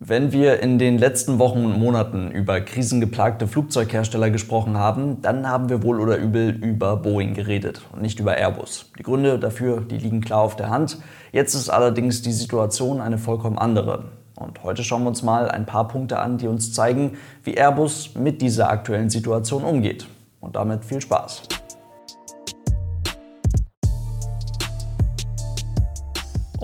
Wenn wir in den letzten Wochen und Monaten über krisengeplagte Flugzeughersteller gesprochen haben, dann haben wir wohl oder übel über Boeing geredet und nicht über Airbus. Die Gründe dafür, die liegen klar auf der Hand. Jetzt ist allerdings die Situation eine vollkommen andere. Und heute schauen wir uns mal ein paar Punkte an, die uns zeigen, wie Airbus mit dieser aktuellen Situation umgeht. Und damit viel Spaß.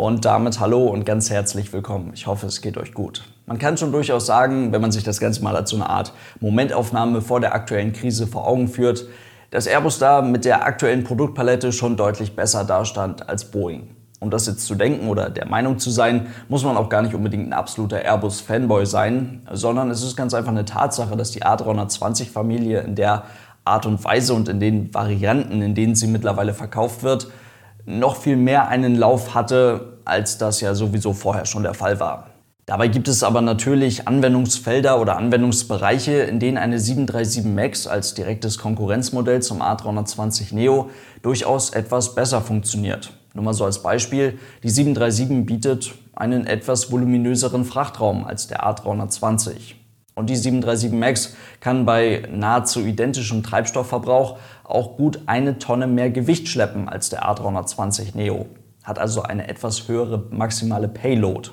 Und damit hallo und ganz herzlich willkommen. Ich hoffe, es geht euch gut. Man kann schon durchaus sagen, wenn man sich das Ganze mal als so eine Art Momentaufnahme vor der aktuellen Krise vor Augen führt, dass Airbus da mit der aktuellen Produktpalette schon deutlich besser dastand als Boeing. Um das jetzt zu denken oder der Meinung zu sein, muss man auch gar nicht unbedingt ein absoluter Airbus-Fanboy sein, sondern es ist ganz einfach eine Tatsache, dass die A320-Familie in der Art und Weise und in den Varianten, in denen sie mittlerweile verkauft wird, noch viel mehr einen Lauf hatte, als das ja sowieso vorher schon der Fall war. Dabei gibt es aber natürlich Anwendungsfelder oder Anwendungsbereiche, in denen eine 737 MAX als direktes Konkurrenzmodell zum A320 Neo durchaus etwas besser funktioniert. Nur mal so als Beispiel, die 737 bietet einen etwas voluminöseren Frachtraum als der A320. Und die 737 MAX kann bei nahezu identischem Treibstoffverbrauch auch gut eine Tonne mehr Gewicht schleppen als der A320 Neo. Hat also eine etwas höhere maximale Payload.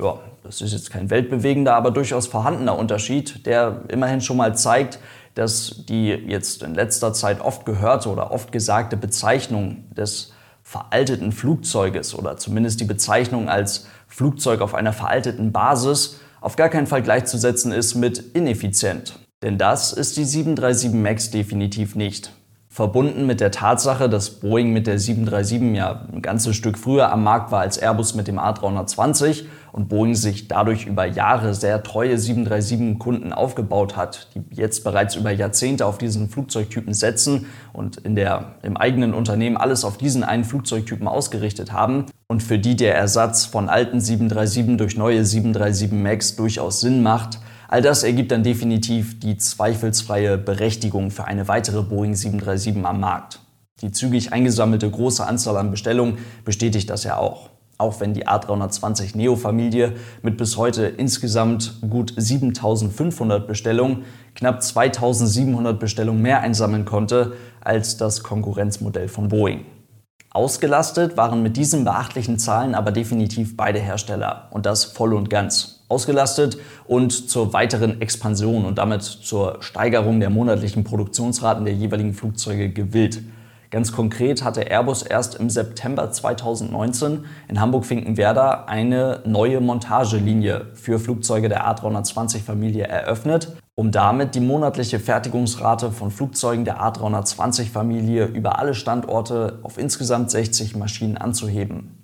Ja, das ist jetzt kein weltbewegender, aber durchaus vorhandener Unterschied, der immerhin schon mal zeigt, dass die jetzt in letzter Zeit oft gehörte oder oft gesagte Bezeichnung des veralteten Flugzeuges oder zumindest die Bezeichnung als Flugzeug auf einer veralteten Basis auf gar keinen Fall gleichzusetzen ist mit ineffizient. Denn das ist die 737 MAX definitiv nicht. Verbunden mit der Tatsache, dass Boeing mit der 737 ja ein ganzes Stück früher am Markt war als Airbus mit dem A320 und Boeing sich dadurch über Jahre sehr treue 737-Kunden aufgebaut hat, die jetzt bereits über Jahrzehnte auf diesen Flugzeugtypen setzen und in der, im eigenen Unternehmen alles auf diesen einen Flugzeugtypen ausgerichtet haben und für die der Ersatz von alten 737 durch neue 737 MAX durchaus Sinn macht, All das ergibt dann definitiv die zweifelsfreie Berechtigung für eine weitere Boeing 737 am Markt. Die zügig eingesammelte große Anzahl an Bestellungen bestätigt das ja auch. Auch wenn die A320 Neo-Familie mit bis heute insgesamt gut 7500 Bestellungen knapp 2700 Bestellungen mehr einsammeln konnte als das Konkurrenzmodell von Boeing. Ausgelastet waren mit diesen beachtlichen Zahlen aber definitiv beide Hersteller und das voll und ganz ausgelastet und zur weiteren Expansion und damit zur Steigerung der monatlichen Produktionsraten der jeweiligen Flugzeuge gewillt. Ganz konkret hatte Airbus erst im September 2019 in Hamburg-Finkenwerder eine neue Montagelinie für Flugzeuge der A320-Familie eröffnet, um damit die monatliche Fertigungsrate von Flugzeugen der A320-Familie über alle Standorte auf insgesamt 60 Maschinen anzuheben.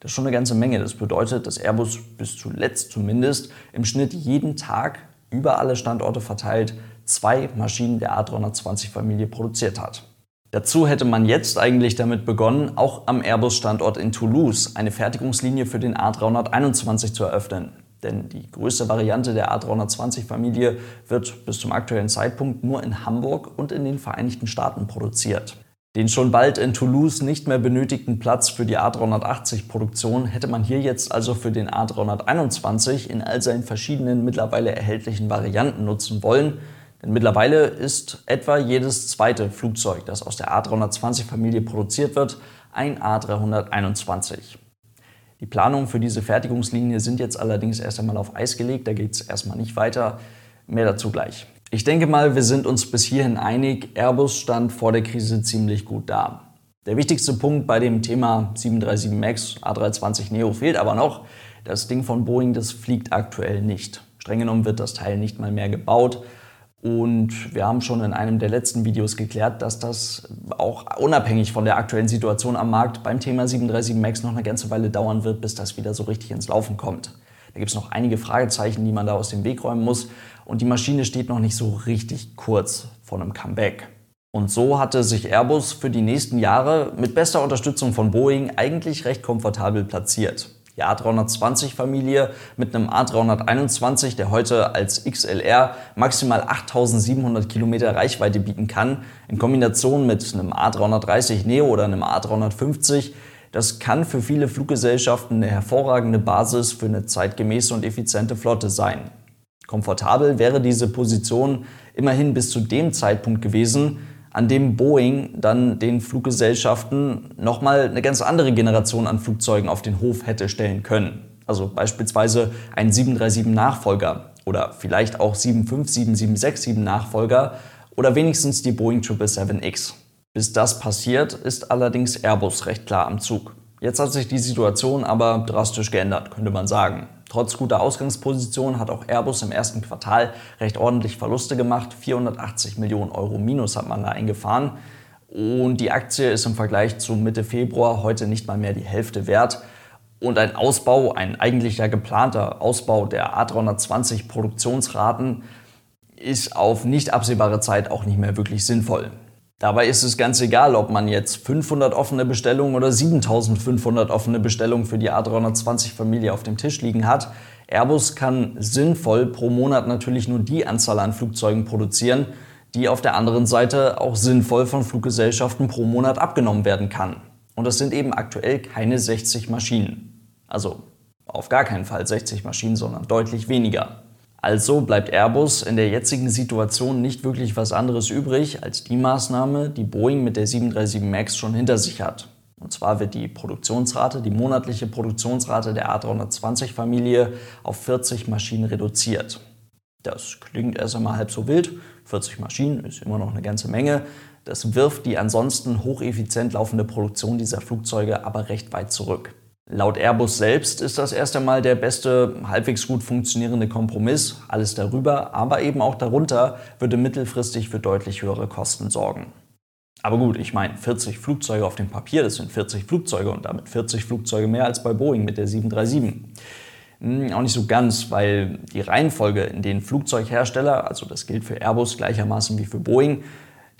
Das ist schon eine ganze Menge. Das bedeutet, dass Airbus bis zuletzt zumindest im Schnitt jeden Tag über alle Standorte verteilt zwei Maschinen der A320-Familie produziert hat. Dazu hätte man jetzt eigentlich damit begonnen, auch am Airbus-Standort in Toulouse eine Fertigungslinie für den A321 zu eröffnen. Denn die größte Variante der A320-Familie wird bis zum aktuellen Zeitpunkt nur in Hamburg und in den Vereinigten Staaten produziert. Den schon bald in Toulouse nicht mehr benötigten Platz für die A380-Produktion hätte man hier jetzt also für den A321 in all seinen verschiedenen mittlerweile erhältlichen Varianten nutzen wollen. Denn mittlerweile ist etwa jedes zweite Flugzeug, das aus der A320-Familie produziert wird, ein A321. Die Planungen für diese Fertigungslinie sind jetzt allerdings erst einmal auf Eis gelegt, da geht es erstmal nicht weiter. Mehr dazu gleich. Ich denke mal, wir sind uns bis hierhin einig, Airbus stand vor der Krise ziemlich gut da. Der wichtigste Punkt bei dem Thema 737 MAX, A320 Neo fehlt aber noch. Das Ding von Boeing, das fliegt aktuell nicht. Streng genommen wird das Teil nicht mal mehr gebaut. Und wir haben schon in einem der letzten Videos geklärt, dass das auch unabhängig von der aktuellen Situation am Markt beim Thema 737 MAX noch eine ganze Weile dauern wird, bis das wieder so richtig ins Laufen kommt. Da gibt es noch einige Fragezeichen, die man da aus dem Weg räumen muss und die Maschine steht noch nicht so richtig kurz vor einem Comeback. Und so hatte sich Airbus für die nächsten Jahre mit bester Unterstützung von Boeing eigentlich recht komfortabel platziert. Die A320-Familie mit einem A321, der heute als XLR maximal 8700 Kilometer Reichweite bieten kann, in Kombination mit einem A330 Neo oder einem A350, Das kann für viele Fluggesellschaften eine hervorragende Basis für eine zeitgemäße und effiziente Flotte sein. Komfortabel wäre diese Position immerhin bis zu dem Zeitpunkt gewesen, an dem Boeing dann den Fluggesellschaften nochmal eine ganz andere Generation an Flugzeugen auf den Hof hätte stellen können. Also beispielsweise ein 737-Nachfolger oder vielleicht auch 757, 767 Nachfolger oder wenigstens die Boeing 777X. Bis das passiert, ist allerdings Airbus recht klar am Zug. Jetzt hat sich die Situation aber drastisch geändert, könnte man sagen. Trotz guter Ausgangsposition hat auch Airbus im ersten Quartal recht ordentlich Verluste gemacht. 480 Millionen Euro Minus hat man da eingefahren. Und die Aktie ist im Vergleich zu Mitte Februar heute nicht mal mehr die Hälfte wert. Und ein Ausbau, ein eigentlich ja geplanter Ausbau der A320 Produktionsraten ist auf nicht absehbare Zeit auch nicht mehr wirklich sinnvoll. Dabei ist es ganz egal, ob man jetzt 500 offene Bestellungen oder 7500 offene Bestellungen für die A320-Familie auf dem Tisch liegen hat. Airbus kann sinnvoll pro Monat natürlich nur die Anzahl an Flugzeugen produzieren, die auf der anderen Seite auch sinnvoll von Fluggesellschaften pro Monat abgenommen werden kann. Und das sind eben aktuell keine 60 Maschinen. Also auf gar keinen Fall 60 Maschinen, sondern deutlich weniger. Also bleibt Airbus in der jetzigen Situation nicht wirklich was anderes übrig als die Maßnahme, die Boeing mit der 737 MAX schon hinter sich hat. Und zwar wird die Produktionsrate, die monatliche Produktionsrate der A320-Familie auf 40 Maschinen reduziert. Das klingt erst einmal halb so wild. 40 Maschinen ist immer noch eine ganze Menge. Das wirft die ansonsten hocheffizient laufende Produktion dieser Flugzeuge aber recht weit zurück. Laut Airbus selbst ist das erst einmal der beste, halbwegs gut funktionierende Kompromiss. Alles darüber, aber eben auch darunter würde mittelfristig für deutlich höhere Kosten sorgen. Aber gut, ich meine, 40 Flugzeuge auf dem Papier, das sind 40 Flugzeuge und damit 40 Flugzeuge mehr als bei Boeing mit der 737. Hm, auch nicht so ganz, weil die Reihenfolge, in denen Flugzeughersteller, also das gilt für Airbus gleichermaßen wie für Boeing,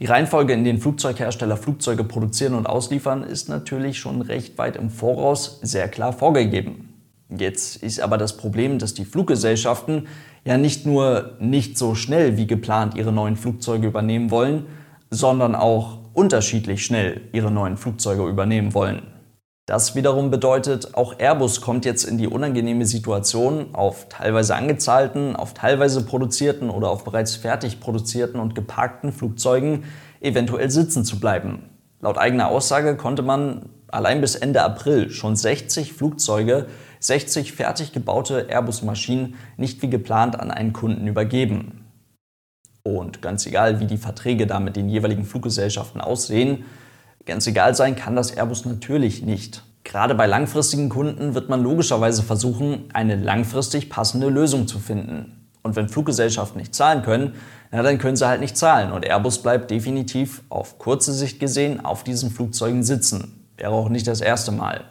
die Reihenfolge, in denen Flugzeughersteller Flugzeuge produzieren und ausliefern, ist natürlich schon recht weit im Voraus sehr klar vorgegeben. Jetzt ist aber das Problem, dass die Fluggesellschaften ja nicht nur nicht so schnell wie geplant ihre neuen Flugzeuge übernehmen wollen, sondern auch unterschiedlich schnell ihre neuen Flugzeuge übernehmen wollen. Das wiederum bedeutet, auch Airbus kommt jetzt in die unangenehme Situation, auf teilweise angezahlten, auf teilweise produzierten oder auf bereits fertig produzierten und geparkten Flugzeugen eventuell sitzen zu bleiben. Laut eigener Aussage konnte man allein bis Ende April schon 60 Flugzeuge, 60 fertig gebaute Airbus-Maschinen nicht wie geplant an einen Kunden übergeben. Und ganz egal, wie die Verträge da mit den jeweiligen Fluggesellschaften aussehen, Ganz egal sein kann das Airbus natürlich nicht. Gerade bei langfristigen Kunden wird man logischerweise versuchen, eine langfristig passende Lösung zu finden. Und wenn Fluggesellschaften nicht zahlen können, na, dann können sie halt nicht zahlen. Und Airbus bleibt definitiv auf kurze Sicht gesehen auf diesen Flugzeugen sitzen. Wäre auch nicht das erste Mal.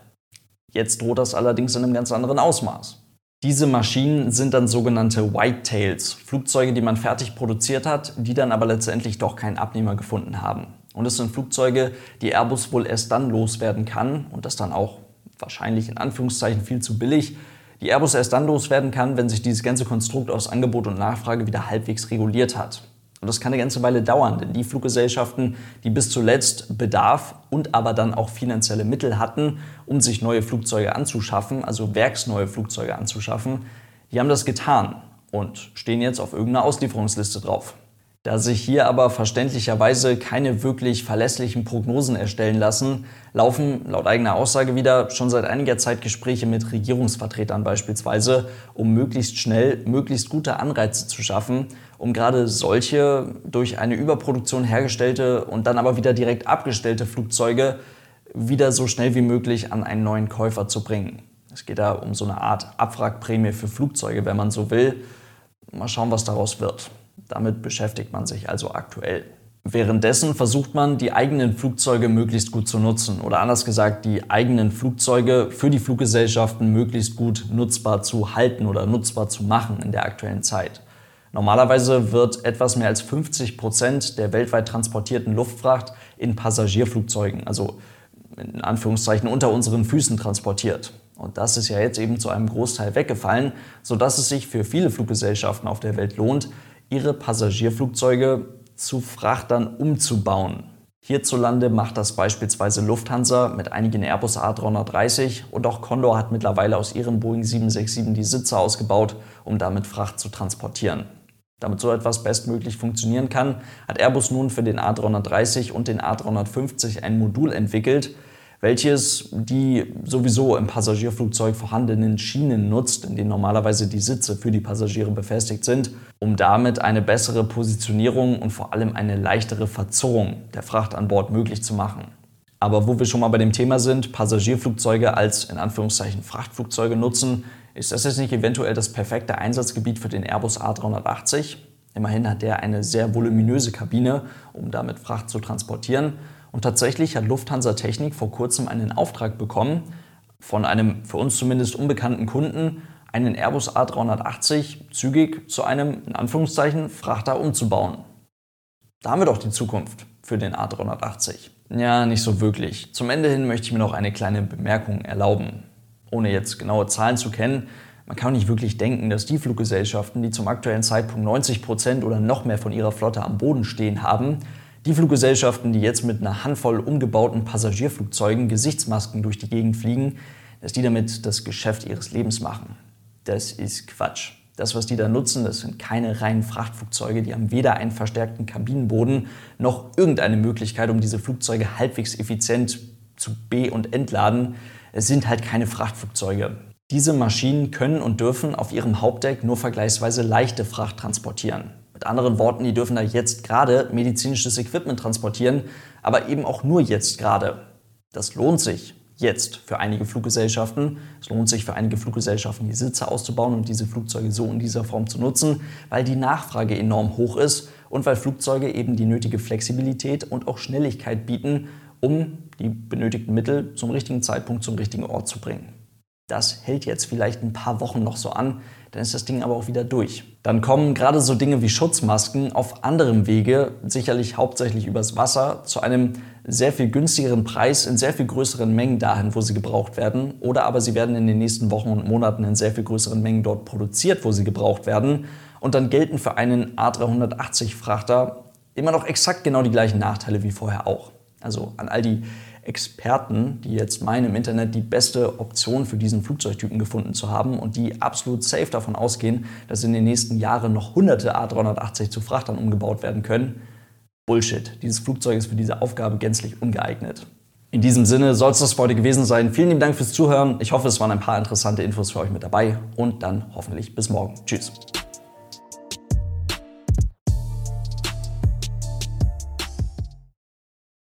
Jetzt droht das allerdings in einem ganz anderen Ausmaß. Diese Maschinen sind dann sogenannte Whitetails, Flugzeuge, die man fertig produziert hat, die dann aber letztendlich doch keinen Abnehmer gefunden haben. Und es sind Flugzeuge, die Airbus wohl erst dann loswerden kann und das dann auch wahrscheinlich in Anführungszeichen viel zu billig, die Airbus erst dann loswerden kann, wenn sich dieses ganze Konstrukt aus Angebot und Nachfrage wieder halbwegs reguliert hat. Und das kann eine ganze Weile dauern, denn die Fluggesellschaften, die bis zuletzt Bedarf und aber dann auch finanzielle Mittel hatten, um sich neue Flugzeuge anzuschaffen, also werksneue Flugzeuge anzuschaffen, die haben das getan und stehen jetzt auf irgendeiner Auslieferungsliste drauf. Da sich hier aber verständlicherweise keine wirklich verlässlichen Prognosen erstellen lassen, laufen laut eigener Aussage wieder schon seit einiger Zeit Gespräche mit Regierungsvertretern beispielsweise, um möglichst schnell möglichst gute Anreize zu schaffen, um gerade solche durch eine Überproduktion hergestellte und dann aber wieder direkt abgestellte Flugzeuge wieder so schnell wie möglich an einen neuen Käufer zu bringen. Es geht da um so eine Art Abwrackprämie für Flugzeuge, wenn man so will. Mal schauen, was daraus wird. Damit beschäftigt man sich also aktuell. Währenddessen versucht man, die eigenen Flugzeuge möglichst gut zu nutzen oder anders gesagt, die eigenen Flugzeuge für die Fluggesellschaften möglichst gut nutzbar zu halten oder nutzbar zu machen in der aktuellen Zeit. Normalerweise wird etwas mehr als 50 Prozent der weltweit transportierten Luftfracht in Passagierflugzeugen, also in Anführungszeichen unter unseren Füßen transportiert. Und das ist ja jetzt eben zu einem Großteil weggefallen, sodass es sich für viele Fluggesellschaften auf der Welt lohnt, ihre Passagierflugzeuge zu Frachtern umzubauen. Hierzulande macht das beispielsweise Lufthansa mit einigen Airbus A330 und auch Condor hat mittlerweile aus ihren Boeing 767 die Sitze ausgebaut, um damit Fracht zu transportieren. Damit so etwas bestmöglich funktionieren kann, hat Airbus nun für den A330 und den A350 ein Modul entwickelt, welches die sowieso im Passagierflugzeug vorhandenen Schienen nutzt, in denen normalerweise die Sitze für die Passagiere befestigt sind, um damit eine bessere Positionierung und vor allem eine leichtere Verzerrung der Fracht an Bord möglich zu machen. Aber wo wir schon mal bei dem Thema sind, Passagierflugzeuge als in Anführungszeichen Frachtflugzeuge nutzen, ist das jetzt nicht eventuell das perfekte Einsatzgebiet für den Airbus A380? Immerhin hat der eine sehr voluminöse Kabine, um damit Fracht zu transportieren. Und tatsächlich hat Lufthansa Technik vor kurzem einen Auftrag bekommen, von einem für uns zumindest unbekannten Kunden, einen Airbus A380 zügig zu einem, in Anführungszeichen, Frachter umzubauen. Da haben wir doch die Zukunft für den A380. Ja, nicht so wirklich. Zum Ende hin möchte ich mir noch eine kleine Bemerkung erlauben ohne jetzt genaue Zahlen zu kennen, man kann nicht wirklich denken, dass die Fluggesellschaften, die zum aktuellen Zeitpunkt 90 Prozent oder noch mehr von ihrer Flotte am Boden stehen haben, die Fluggesellschaften, die jetzt mit einer Handvoll umgebauten Passagierflugzeugen Gesichtsmasken durch die Gegend fliegen, dass die damit das Geschäft ihres Lebens machen. Das ist Quatsch. Das, was die da nutzen, das sind keine reinen Frachtflugzeuge, die haben weder einen verstärkten Kabinenboden noch irgendeine Möglichkeit, um diese Flugzeuge halbwegs effizient zu be- und entladen. Es sind halt keine Frachtflugzeuge. Diese Maschinen können und dürfen auf ihrem Hauptdeck nur vergleichsweise leichte Fracht transportieren. Mit anderen Worten, die dürfen da jetzt gerade medizinisches Equipment transportieren, aber eben auch nur jetzt gerade. Das lohnt sich jetzt für einige Fluggesellschaften. Es lohnt sich für einige Fluggesellschaften, die Sitze auszubauen und diese Flugzeuge so in dieser Form zu nutzen, weil die Nachfrage enorm hoch ist und weil Flugzeuge eben die nötige Flexibilität und auch Schnelligkeit bieten, um die benötigten Mittel zum richtigen Zeitpunkt zum richtigen Ort zu bringen. Das hält jetzt vielleicht ein paar Wochen noch so an, dann ist das Ding aber auch wieder durch. Dann kommen gerade so Dinge wie Schutzmasken auf anderem Wege, sicherlich hauptsächlich übers Wasser, zu einem sehr viel günstigeren Preis in sehr viel größeren Mengen dahin, wo sie gebraucht werden. Oder aber sie werden in den nächsten Wochen und Monaten in sehr viel größeren Mengen dort produziert, wo sie gebraucht werden. Und dann gelten für einen A380-Frachter immer noch exakt genau die gleichen Nachteile wie vorher auch. Also an all die Experten, die jetzt meinen, im Internet die beste Option für diesen Flugzeugtypen gefunden zu haben und die absolut safe davon ausgehen, dass in den nächsten Jahren noch hunderte A380 zu Frachtern umgebaut werden können. Bullshit. Dieses Flugzeug ist für diese Aufgabe gänzlich ungeeignet. In diesem Sinne soll es das für heute gewesen sein. Vielen lieben Dank fürs Zuhören. Ich hoffe, es waren ein paar interessante Infos für euch mit dabei und dann hoffentlich bis morgen. Tschüss.